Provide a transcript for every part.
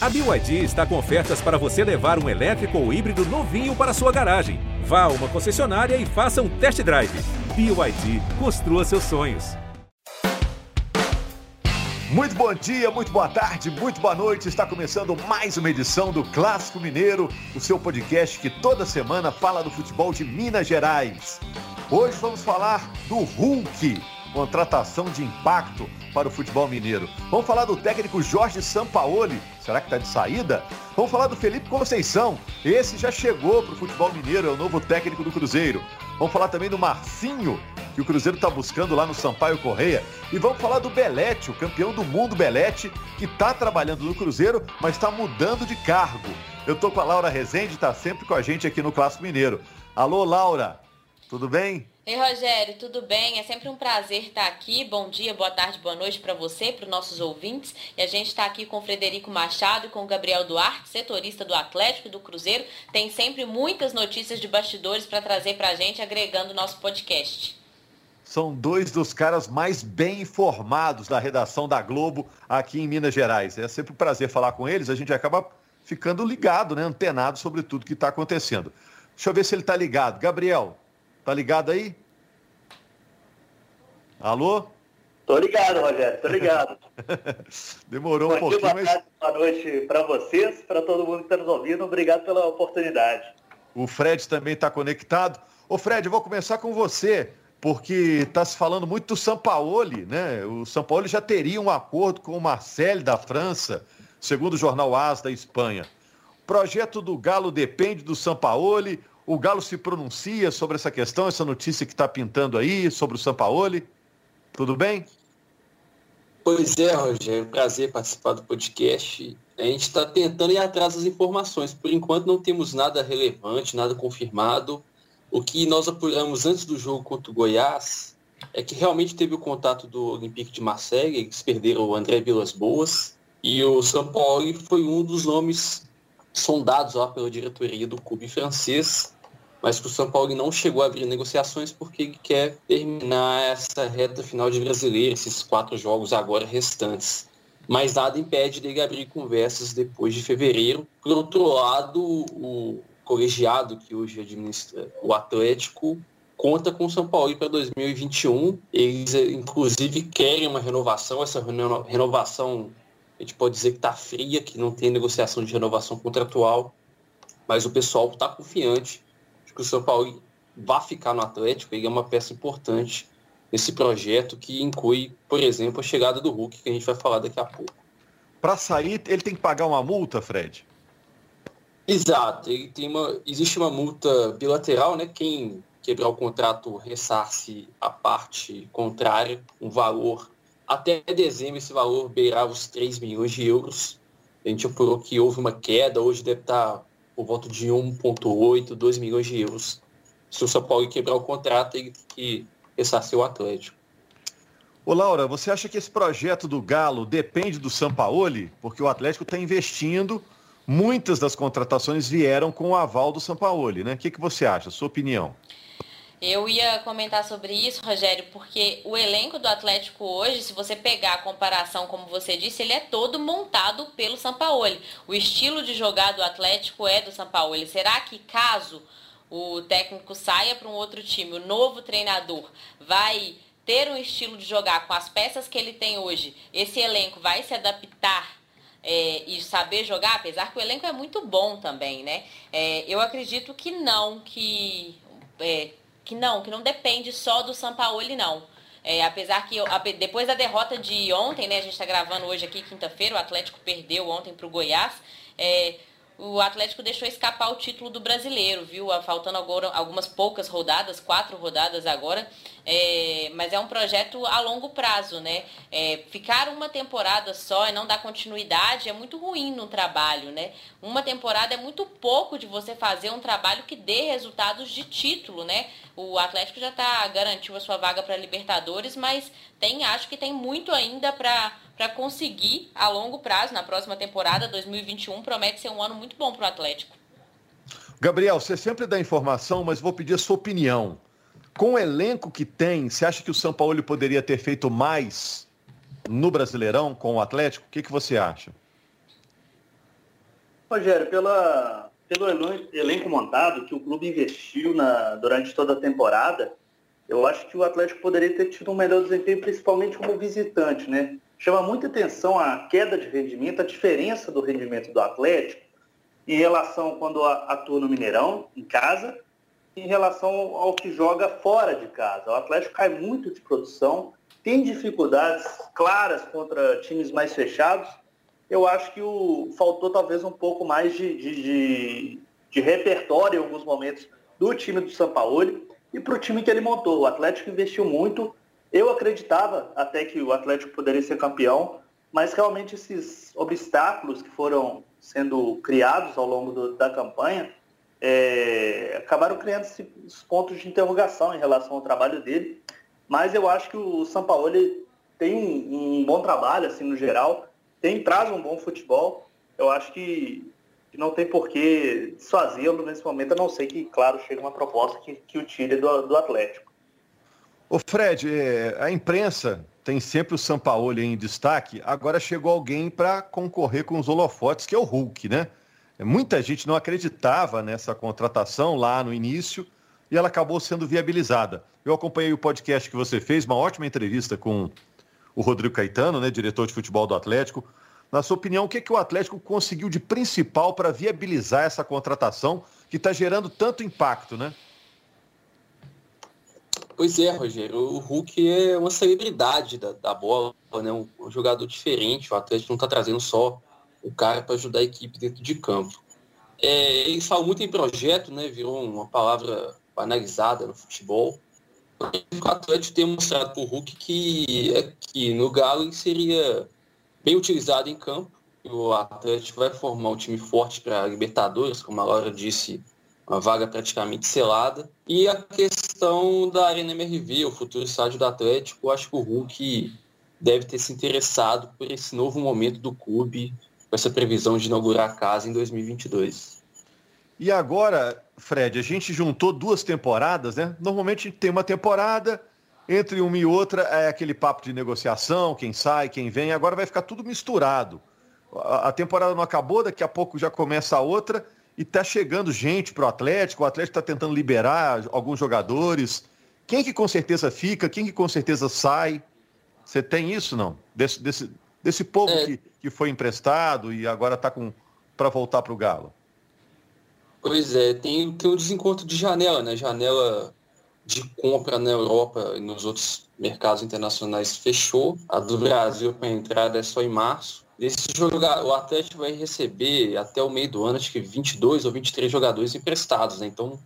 A BYD está com ofertas para você levar um elétrico ou híbrido novinho para sua garagem. Vá a uma concessionária e faça um test drive. BYD, construa seus sonhos. Muito bom dia, muito boa tarde, muito boa noite. Está começando mais uma edição do Clássico Mineiro, o seu podcast que toda semana fala do futebol de Minas Gerais. Hoje vamos falar do Hulk, contratação de impacto para o futebol mineiro. Vamos falar do técnico Jorge Sampaoli, será que está de saída? Vamos falar do Felipe Conceição, esse já chegou para o futebol mineiro, é o novo técnico do Cruzeiro. Vamos falar também do Marcinho, que o Cruzeiro está buscando lá no Sampaio Correia. E vamos falar do Belete, o campeão do mundo Belete, que está trabalhando no Cruzeiro, mas está mudando de cargo. Eu estou com a Laura Rezende, está sempre com a gente aqui no Clássico Mineiro. Alô, Laura, tudo bem? Ei, Rogério, tudo bem? É sempre um prazer estar aqui. Bom dia, boa tarde, boa noite para você, para os nossos ouvintes. E a gente está aqui com o Frederico Machado e com o Gabriel Duarte, setorista do Atlético e do Cruzeiro. Tem sempre muitas notícias de bastidores para trazer para a gente, agregando o nosso podcast. São dois dos caras mais bem informados da redação da Globo aqui em Minas Gerais. É sempre um prazer falar com eles. A gente acaba ficando ligado, né? antenado sobre tudo que está acontecendo. Deixa eu ver se ele está ligado. Gabriel, Tá ligado aí? Alô? Tô ligado, Rogério, tô ligado. Demorou um pouquinho, boa mas... Tarde, boa noite para vocês, para todo mundo que está nos ouvindo. Obrigado pela oportunidade. O Fred também está conectado. Ô Fred, eu vou começar com você, porque está se falando muito do Sampaoli, né? O Sampaoli já teria um acordo com o Marcel da França, segundo o jornal AS da Espanha. O projeto do Galo depende do Sampaoli o Galo se pronuncia sobre essa questão, essa notícia que está pintando aí, sobre o Sampaoli? Tudo bem? Pois é, Rogério, prazer participar do podcast. A gente está tentando ir atrás das informações. Por enquanto não temos nada relevante, nada confirmado. O que nós apuramos antes do jogo contra o Goiás é que realmente teve o contato do Olympique de Marseille, eles perderam o André Vilas Boas, e o São Paulo foi um dos nomes sondados lá pela diretoria do clube francês mas que o São Paulo não chegou a abrir negociações porque ele quer terminar essa reta final de brasileiro, esses quatro jogos agora restantes. Mas nada impede dele abrir conversas depois de fevereiro. Por outro lado, o colegiado que hoje administra o Atlético conta com o São Paulo para 2021. Eles, inclusive, querem uma renovação. Essa renovação, a gente pode dizer que está fria, que não tem negociação de renovação contratual. Mas o pessoal está confiante que o São Paulo vá ficar no Atlético, ele é uma peça importante nesse projeto que inclui, por exemplo, a chegada do Hulk, que a gente vai falar daqui a pouco. Para sair, ele tem que pagar uma multa, Fred? Exato, ele tem uma, existe uma multa bilateral, né? Quem quebrar o contrato ressarce a parte contrária, um valor até dezembro esse valor beirava os 3 milhões de euros. A gente apurou que houve uma queda, hoje deve estar por volta de 1,8, 2 milhões de euros. Se o São Paulo quebrar o contrato, tem que ressarcir o Atlético. Ô Laura, você acha que esse projeto do Galo depende do Sampaoli? Porque o Atlético está investindo, muitas das contratações vieram com o aval do Sampaoli, né? O que, que você acha? Sua opinião? Eu ia comentar sobre isso, Rogério, porque o elenco do Atlético hoje, se você pegar a comparação, como você disse, ele é todo montado pelo Sampaoli. O estilo de jogar do Atlético é do Sampaoli. Será que caso o técnico saia para um outro time, o novo treinador vai ter um estilo de jogar com as peças que ele tem hoje, esse elenco vai se adaptar é, e saber jogar, apesar que o elenco é muito bom também, né? É, eu acredito que não, que é, que não, que não depende só do Sampaoli, não. É, apesar que depois da derrota de ontem, né, a gente está gravando hoje aqui, quinta-feira, o Atlético perdeu ontem para o Goiás. É, o Atlético deixou escapar o título do brasileiro, viu? Faltando agora algumas poucas rodadas, quatro rodadas agora. É, mas é um projeto a longo prazo, né? É, ficar uma temporada só e não dar continuidade é muito ruim no trabalho, né? Uma temporada é muito pouco de você fazer um trabalho que dê resultados de título, né? O Atlético já tá, garantiu a sua vaga para Libertadores, mas tem, acho que tem muito ainda para para conseguir a longo prazo, na próxima temporada, 2021, promete ser um ano muito bom para o Atlético. Gabriel, você sempre dá informação, mas vou pedir a sua opinião. Com o elenco que tem, você acha que o São Paulo poderia ter feito mais no Brasileirão com o Atlético? O que, que você acha? Rogério, pela, pelo elenco montado que o clube investiu na, durante toda a temporada, eu acho que o Atlético poderia ter tido um melhor desempenho, principalmente como visitante, né? Chama muita atenção a queda de rendimento, a diferença do rendimento do Atlético em relação quando atua no Mineirão, em casa, em relação ao que joga fora de casa. O Atlético cai muito de produção, tem dificuldades claras contra times mais fechados. Eu acho que o, faltou talvez um pouco mais de, de, de, de repertório em alguns momentos do time do São Paulo e para o time que ele montou. O Atlético investiu muito. Eu acreditava até que o Atlético poderia ser campeão, mas realmente esses obstáculos que foram sendo criados ao longo do, da campanha é, acabaram criando esses pontos de interrogação em relação ao trabalho dele. Mas eu acho que o São Paulo tem um, um bom trabalho, assim, no geral, tem, traz um bom futebol. Eu acho que que não tem por que desfazê-lo nesse momento, a não ser que, claro, chegue uma proposta que, que o tire do, do Atlético. Ô Fred, é, a imprensa tem sempre o Sampaoli em destaque, agora chegou alguém para concorrer com os holofotes, que é o Hulk, né? Muita gente não acreditava nessa contratação lá no início e ela acabou sendo viabilizada. Eu acompanhei o podcast que você fez, uma ótima entrevista com o Rodrigo Caetano, né, diretor de futebol do Atlético. Na sua opinião, o que, é que o Atlético conseguiu de principal para viabilizar essa contratação que está gerando tanto impacto, né? Pois é, Rogério. O Hulk é uma celebridade da, da bola, né? Um, um, jogador diferente. O Atlético não está trazendo só o cara para ajudar a equipe dentro de campo. É, eles falam muito em projeto, né? Virou uma palavra banalizada no futebol. O Atlético tem mostrado para o Hulk que, que no Galo ele seria bem utilizado em campo. O Atlético vai formar um time forte para Libertadores, como a Laura disse, uma vaga praticamente selada. E a questão da Arena MRV, o futuro estádio do Atlético, acho que o Hulk deve ter se interessado por esse novo momento do clube, com essa previsão de inaugurar a casa em 2022. E agora, Fred, a gente juntou duas temporadas, né? Normalmente tem uma temporada, entre uma e outra é aquele papo de negociação, quem sai, quem vem, agora vai ficar tudo misturado. A, temporada não acabou, daqui a pouco já começa a outra e está chegando gente para o Atlético, o Atlético está tentando liberar alguns jogadores. Quem que com certeza fica, quem que com certeza sai? Você tem isso, não? Desse, desse, desse povo é. que, que foi emprestado e agora está para voltar para o Galo? Pois é, tem, tem um desencontro de janela, né? Janela de compra na Europa e nos outros mercados internacionais fechou. A do Brasil para entrada é só em março. Esse jogador, o Atlético vai receber até o meio do ano, acho que 22 ou 23 jogadores emprestados, né? Então,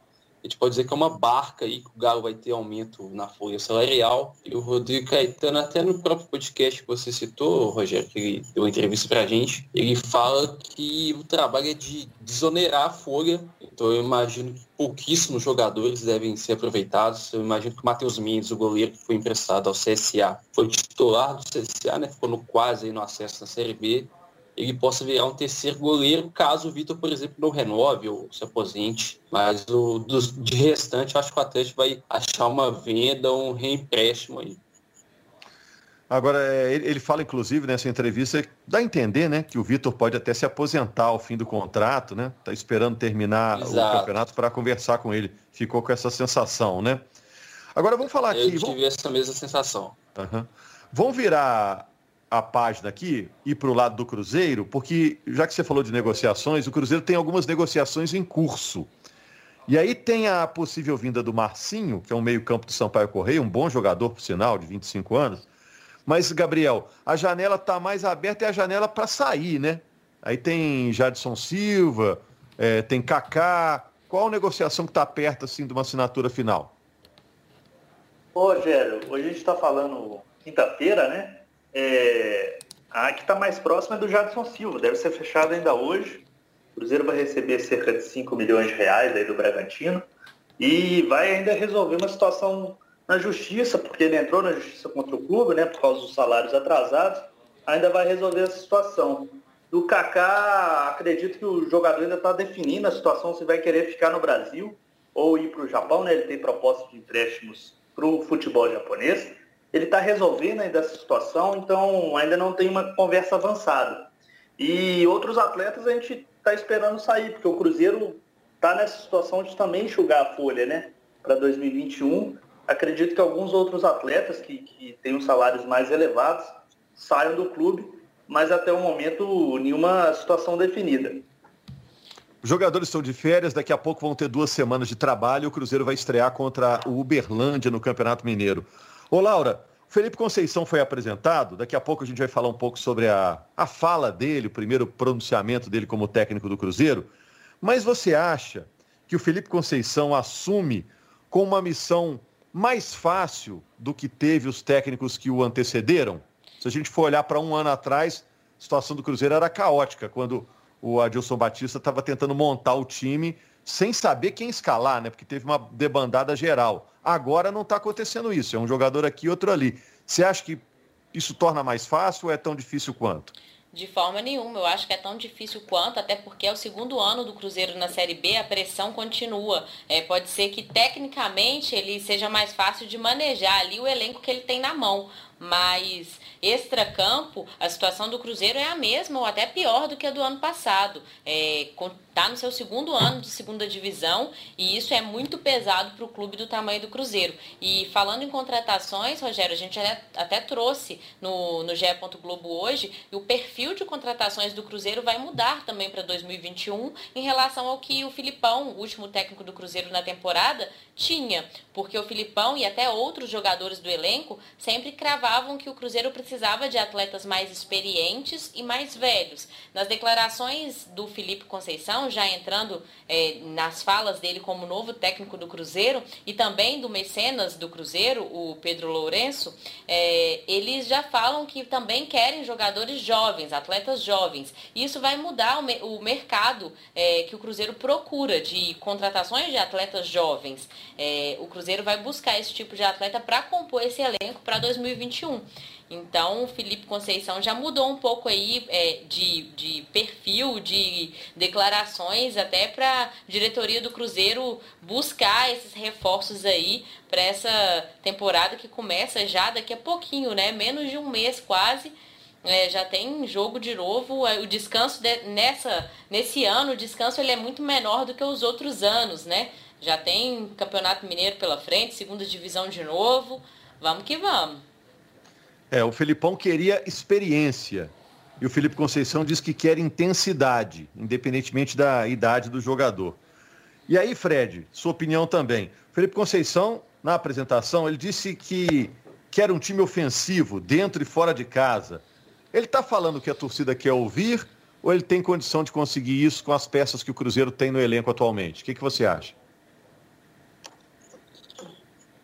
a gente pode dizer que é uma barca aí que o Galo vai ter aumento na folha salarial. E o Rodrigo Caetano, até no próprio podcast que você citou, Rogério, que ele deu uma entrevista pra gente, ele fala que o trabalho é de desonerar a folha. Então eu imagino que pouquíssimos jogadores devem ser aproveitados. Eu imagino que o Matheus Mendes, o goleiro que foi emprestado ao CSA, foi titular do CSA, né? Ficou no quase aí no acesso na Série B ele possa virar um terceiro goleiro, caso o Vitor, por exemplo, não renove ou se aposente. Mas o de restante, acho que o Atlético vai achar uma venda, um reempréstimo aí. Agora, é, ele fala, inclusive, nessa entrevista, dá a entender, né, que o Vitor pode até se aposentar ao fim do contrato, né? Tá esperando terminar Exato. o campeonato para conversar com ele. Ficou com essa sensação, né? Agora vamos falar aqui. Eu tive vamos... essa mesma sensação. Uhum. Vamos virar a página aqui e para o lado do Cruzeiro, porque já que você falou de negociações, o Cruzeiro tem algumas negociações em curso. E aí tem a possível vinda do Marcinho, que é um meio-campo do Sampaio Correia, um bom jogador, por sinal, de 25 anos. Mas, Gabriel, a janela está mais aberta, é a janela para sair, né? Aí tem Jadson Silva, é, tem Kaká. Qual negociação que está perto assim, de uma assinatura final? Ô, Rogério, hoje a gente está falando quinta-feira, né? É, a que está mais próxima é do Jadson Silva, deve ser fechado ainda hoje. O Cruzeiro vai receber cerca de 5 milhões de reais aí do Bragantino e vai ainda resolver uma situação na justiça, porque ele entrou na justiça contra o clube, né, por causa dos salários atrasados, ainda vai resolver essa situação. Do Kaká, acredito que o jogador ainda está definindo a situação se vai querer ficar no Brasil ou ir para o Japão, né? Ele tem proposta de empréstimos para o futebol japonês ele está resolvendo ainda essa situação, então ainda não tem uma conversa avançada. E outros atletas a gente está esperando sair, porque o Cruzeiro está nessa situação de também enxugar a folha, né? Para 2021. Acredito que alguns outros atletas que, que têm os salários mais elevados saiam do clube, mas até o momento nenhuma situação definida. Os jogadores estão de férias, daqui a pouco vão ter duas semanas de trabalho. O Cruzeiro vai estrear contra o Uberlândia no Campeonato Mineiro. Ô, Laura, Felipe Conceição foi apresentado. Daqui a pouco a gente vai falar um pouco sobre a, a fala dele, o primeiro pronunciamento dele como técnico do Cruzeiro. Mas você acha que o Felipe Conceição assume com uma missão mais fácil do que teve os técnicos que o antecederam? Se a gente for olhar para um ano atrás, a situação do Cruzeiro era caótica, quando o Adilson Batista estava tentando montar o time sem saber quem escalar, né? Porque teve uma debandada geral. Agora não está acontecendo isso. É um jogador aqui, outro ali. Você acha que isso torna mais fácil ou é tão difícil quanto? De forma nenhuma, eu acho que é tão difícil quanto, até porque é o segundo ano do Cruzeiro na Série B, a pressão continua. É, pode ser que tecnicamente ele seja mais fácil de manejar ali o elenco que ele tem na mão, mas extra-campo, a situação do Cruzeiro é a mesma ou até pior do que a do ano passado. É, está no seu segundo ano de segunda divisão e isso é muito pesado para o clube do tamanho do Cruzeiro. E falando em contratações, Rogério, a gente até, trouxe no, no GE. Globo hoje, e o perfil de contratações do Cruzeiro vai mudar também para 2021 em relação ao que o Filipão, o último técnico do Cruzeiro na temporada, tinha. Porque o Filipão e até outros jogadores do elenco sempre que o Cruzeiro precisava de atletas mais experientes e mais velhos. Nas declarações do Felipe Conceição, já entrando é, nas falas dele como novo técnico do Cruzeiro e também do mecenas do Cruzeiro, o Pedro Lourenço, é, eles já falam que também querem jogadores jovens, atletas jovens. Isso vai mudar o, o mercado é, que o Cruzeiro procura de contratações de atletas jovens. O Cruzeiro vai buscar esse tipo de atleta para compor esse elenco para 2021. Então, o Felipe Conceição já mudou um pouco aí é, de, de perfil, de declarações, até para a diretoria do Cruzeiro buscar esses reforços aí para essa temporada que começa já daqui a pouquinho, né? Menos de um mês quase. É, já tem jogo de novo. É, o descanso de, nessa, nesse ano, o descanso ele é muito menor do que os outros anos, né? Já tem Campeonato Mineiro pela frente, segunda divisão de novo. Vamos que vamos. É, o Felipão queria experiência. E o Felipe Conceição diz que quer intensidade, independentemente da idade do jogador. E aí, Fred, sua opinião também. O Felipe Conceição, na apresentação, ele disse que quer um time ofensivo, dentro e fora de casa. Ele está falando que a torcida quer ouvir ou ele tem condição de conseguir isso com as peças que o Cruzeiro tem no elenco atualmente? O que, que você acha?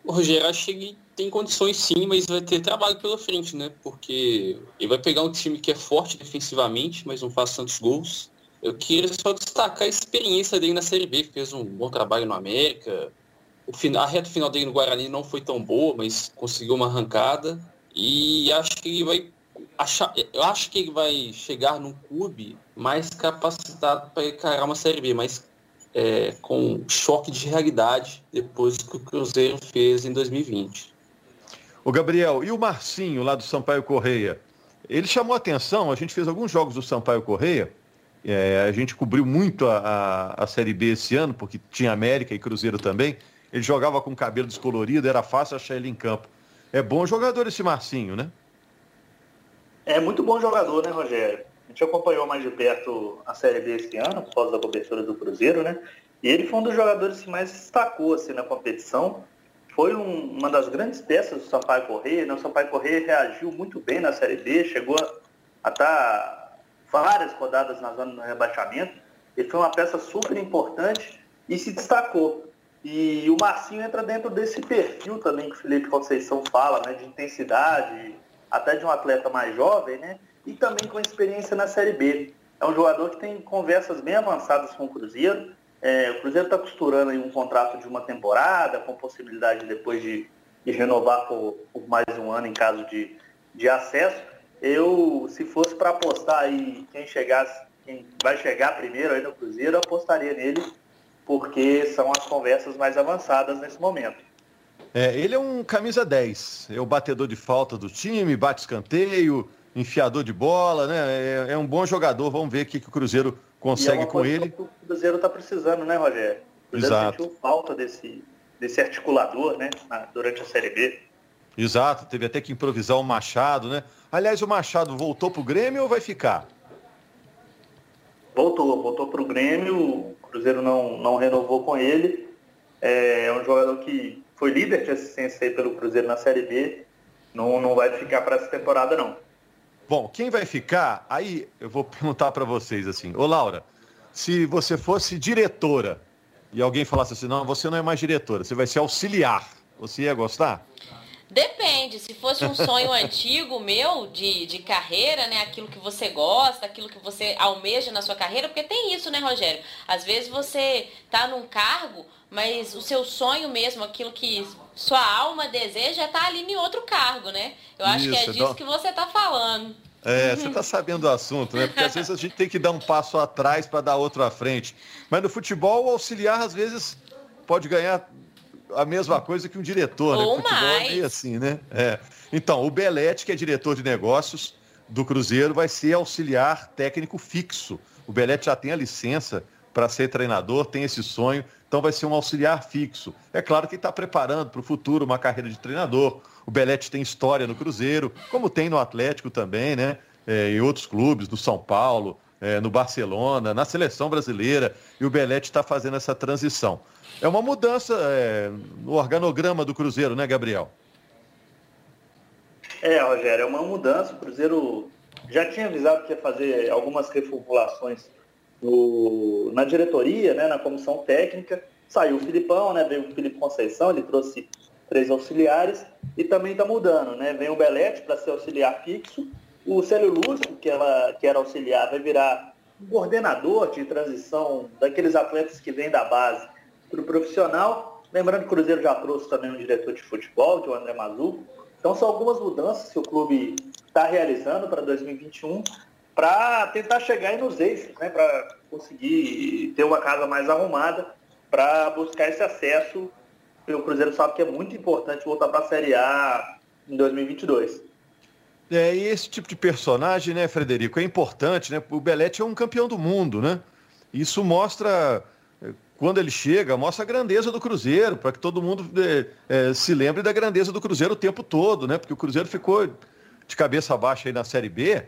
Rogério, acho tem condições sim, mas vai ter trabalho pela frente, né? Porque ele vai pegar um time que é forte defensivamente, mas não faz tantos gols. Eu queria só destacar a experiência dele na Série B, fez um bom trabalho no América. O final, a reta final dele no Guarani não foi tão boa, mas conseguiu uma arrancada. E acho que ele vai achar, eu acho que ele vai chegar num clube mais capacitado para encarar uma Série B, mas é, com choque de realidade depois que o Cruzeiro fez em 2020. O Gabriel, e o Marcinho lá do Sampaio Correia? Ele chamou atenção, a gente fez alguns jogos do Sampaio Correia, é, a gente cobriu muito a, a, a, Série B esse ano, porque tinha América e Cruzeiro também. Ele jogava com cabelo descolorido, era fácil achar ele em campo. É bom jogador esse Marcinho, né? É muito bom jogador, né, Rogério? A gente acompanhou mais de perto a Série B esse ano, por causa da cobertura do Cruzeiro, né? E ele foi um dos jogadores que mais destacou assim, na competição foi um, uma das grandes peças do Sampaio Correia. Né? O Sampaio Correia reagiu muito bem na Série B, chegou a estar várias rodadas na zona do rebaixamento. Ele foi uma peça super importante e se destacou. E o Marcinho entra dentro desse perfil também que o Felipe Conceição fala, né, de intensidade, até de um atleta mais jovem, né, e também com experiência na Série B. É um jogador que tem conversas bem avançadas com o Cruzeiro, é, o Cruzeiro está costurando um contrato de uma temporada, com possibilidade depois de, de renovar por, por, mais um ano em caso de, de acesso. Eu, se fosse para apostar aí quem chegasse, quem vai chegar primeiro aí no Cruzeiro, eu apostaria nele, porque são as conversas mais avançadas nesse momento. É, ele é um camisa 10, é o batedor de falta do time, bate escanteio, enfiador de bola, né? É, é um bom jogador. Vamos ver o que, que o Cruzeiro consegue é com ele. o Cruzeiro está precisando, né, Rogério? O Cruzeiro Exato. sentiu falta desse, desse articulador, né, durante a Série B. Exato, teve até que improvisar o Machado, né? Aliás, o Machado voltou pro Grêmio ou vai ficar? Voltou, voltou pro Grêmio, o Cruzeiro não, não renovou com ele. É, é um jogador que foi líder de assistência aí pelo Cruzeiro na Série B. Não, não vai ficar para essa temporada, não. Bom, quem vai ficar? Aí eu vou perguntar para vocês assim. Ô, Laura, se você fosse diretora e alguém falasse assim, não, você não é mais diretora, você vai ser auxiliar, você ia gostar? Depende, se fosse um sonho antigo meu de, de carreira, né? Aquilo que você gosta, aquilo que você almeja na sua carreira, porque tem isso, né, Rogério? Às vezes você tá num cargo, mas o seu sonho mesmo, aquilo que sua alma deseja, tá ali em outro cargo, né? Eu acho isso, que é disso não... que você tá falando. É, você está sabendo do assunto, né? Porque às vezes a gente tem que dar um passo atrás para dar outro à frente. Mas no futebol, o auxiliar, às vezes, pode ganhar a mesma coisa que um diretor, Ou né? Futebol mais. é meio assim, né? É. Então, o Belete, que é diretor de negócios do Cruzeiro, vai ser auxiliar técnico fixo. O Belete já tem a licença para ser treinador, tem esse sonho, então vai ser um auxiliar fixo. É claro que está preparando para o futuro uma carreira de treinador. O Belete tem história no Cruzeiro, como tem no Atlético também, né? É, em outros clubes, no São Paulo, é, no Barcelona, na seleção brasileira, e o Belete está fazendo essa transição. É uma mudança é, no organograma do Cruzeiro, né, Gabriel? É, Rogério, é uma mudança. O Cruzeiro já tinha avisado que ia fazer algumas reformulações no, na diretoria, né, na comissão técnica. Saiu o Filipão, né, veio o Felipe Conceição, ele trouxe três auxiliares e também está mudando, né? Vem o Belete para ser auxiliar fixo, o Célio Lúcio, que, ela, que era auxiliar, vai virar um coordenador de transição daqueles atletas que vêm da base para o profissional. Lembrando que o Cruzeiro já trouxe também um diretor de futebol, que é o André Mazuco. Então são algumas mudanças que o clube está realizando para 2021 para tentar chegar nos eixos, né, para conseguir ter uma casa mais arrumada para buscar esse acesso. O Cruzeiro sabe que é muito importante voltar para a Série A em 2022. É, e esse tipo de personagem, né, Frederico, é importante, né? O Belete é um campeão do mundo, né? Isso mostra quando ele chega, mostra a grandeza do Cruzeiro, para que todo mundo é, é, se lembre da grandeza do Cruzeiro o tempo todo, né? Porque o Cruzeiro ficou de cabeça baixa aí na Série B,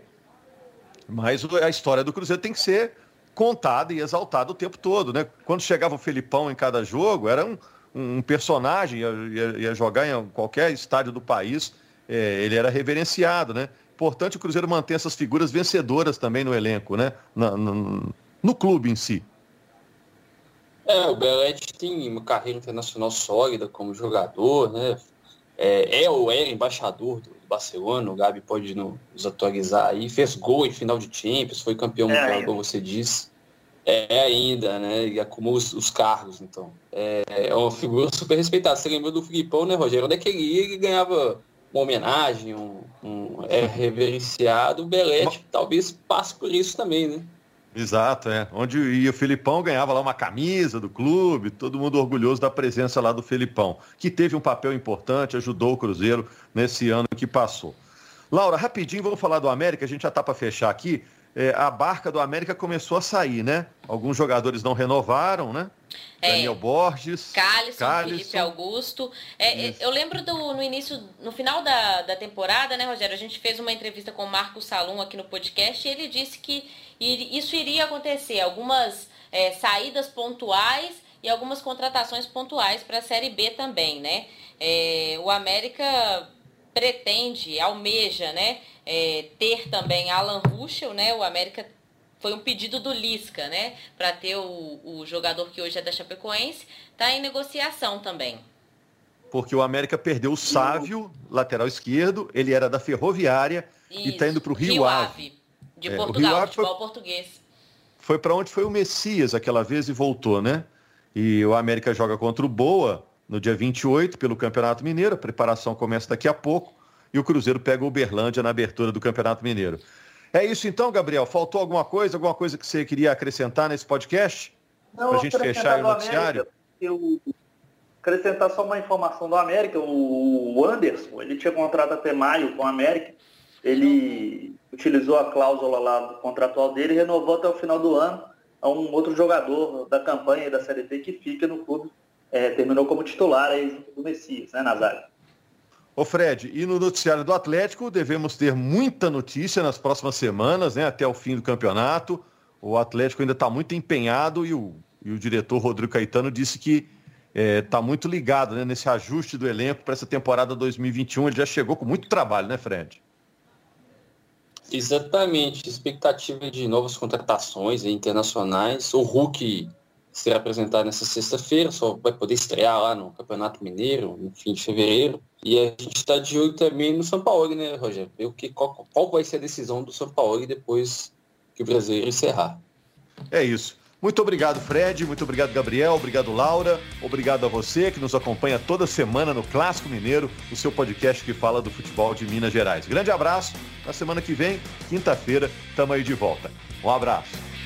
mas a história do Cruzeiro tem que ser contada e exaltada o tempo todo, né? Quando chegava o Felipão em cada jogo, era um, um personagem, ia, ia, jogar em qualquer estádio do país, é, ele era reverenciado, né? Importante o Cruzeiro manter essas figuras vencedoras também no elenco, né? no, no, no clube em si. É, o Belete tem uma carreira internacional sólida como jogador, né? É, é ou era embaixador do Barcelona, o Gabi pode nos atualizar aí. Fez gol em final de Champions, foi campeão é mundial, como você disse. É ainda, né? E acumula os, os cargos, então. É, é, uma figura super respeitada. Você lembra do Filipão, né, Rogério? Onde é que ele ia, ele ganhava uma homenagem, um, um é reverenciado. O Belete talvez passe por isso também, né? Exato, é. Onde ia o Felipão, ganhava lá uma camisa do clube, todo mundo orgulhoso da presença lá do Felipão, que teve um papel importante, ajudou o Cruzeiro nesse ano que passou. Laura, rapidinho, vamos falar do América, a gente já está para fechar aqui. É, a barca do América começou a sair, né? Alguns jogadores não renovaram, né? É, Daniel Borges, Calisson, Felipe Augusto. É, é eu lembro do, no início, no final da, da temporada, né, Rogério? A gente fez uma entrevista com o Marco Salum aqui no podcast e ele disse que isso iria acontecer, algumas é, saídas pontuais e algumas contratações pontuais para a Série B também, né? É, o América pretende, almeja, né, é, ter também Alan Ruschel, né? O América foi um pedido do Lisca, né, para ter o, o jogador que hoje é da Chapecoense, está em negociação também. Porque o América perdeu o Sávio, lateral esquerdo, ele era da Ferroviária Isso, e está indo para o Rio, Rio Ave. Ave. De é, Portugal, o futebol foi, português. Foi para onde foi o Messias aquela vez e voltou, né? E o América joga contra o Boa no dia 28 pelo Campeonato Mineiro. A preparação começa daqui a pouco. E o Cruzeiro pega o Uberlândia na abertura do Campeonato Mineiro. É isso então, Gabriel? Faltou alguma coisa? Alguma coisa que você queria acrescentar nesse podcast? Para a gente fechar o noticiário? eu acrescentar só uma informação do América. O Anderson, ele tinha contrato até maio com o América ele utilizou a cláusula lá contratual dele e renovou até o final do ano a um outro jogador da campanha da Série B que fica no clube, é, terminou como titular aí junto do Messias, né, Nazário? Ô Fred, e no noticiário do Atlético devemos ter muita notícia nas próximas semanas, né, até o fim do campeonato. O Atlético ainda está muito empenhado e o, e o diretor Rodrigo Caetano disse que está é, tá muito ligado né, nesse ajuste do elenco para essa temporada 2021. Ele já chegou com muito trabalho, né, Fred? Exatamente. Expectativa de novas contratações internacionais. O Hulk será apresentado nessa sexta-feira, só vai poder estrear lá no Campeonato Mineiro, no fim de fevereiro. E a gente está de olho também no São Paulo, né, Rogério? Ver que, qual, qual vai ser a decisão do São Paulo depois que o brasileiro encerrar. É isso. Muito obrigado, Fred. Muito obrigado, Gabriel. Obrigado, Laura. Obrigado a você que nos acompanha toda semana no Clássico Mineiro, o seu podcast que fala do futebol de Minas Gerais. Grande abraço. Na semana que vem, quinta-feira, estamos aí de volta. Um abraço.